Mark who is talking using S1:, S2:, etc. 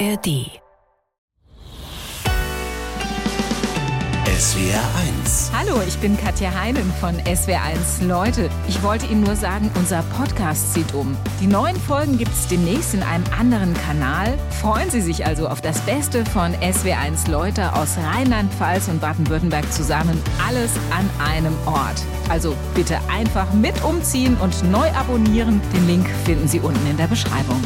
S1: ARD.
S2: SWR 1.
S3: Hallo, ich bin Katja Heinen von SWR1. Leute, ich wollte Ihnen nur sagen, unser Podcast zieht um. Die neuen Folgen gibt es demnächst in einem anderen Kanal. Freuen Sie sich also auf das Beste von SWR1 Leute aus Rheinland-Pfalz und Baden-Württemberg zusammen. Alles an einem Ort. Also bitte einfach mit umziehen und neu abonnieren. Den Link finden Sie unten in der Beschreibung.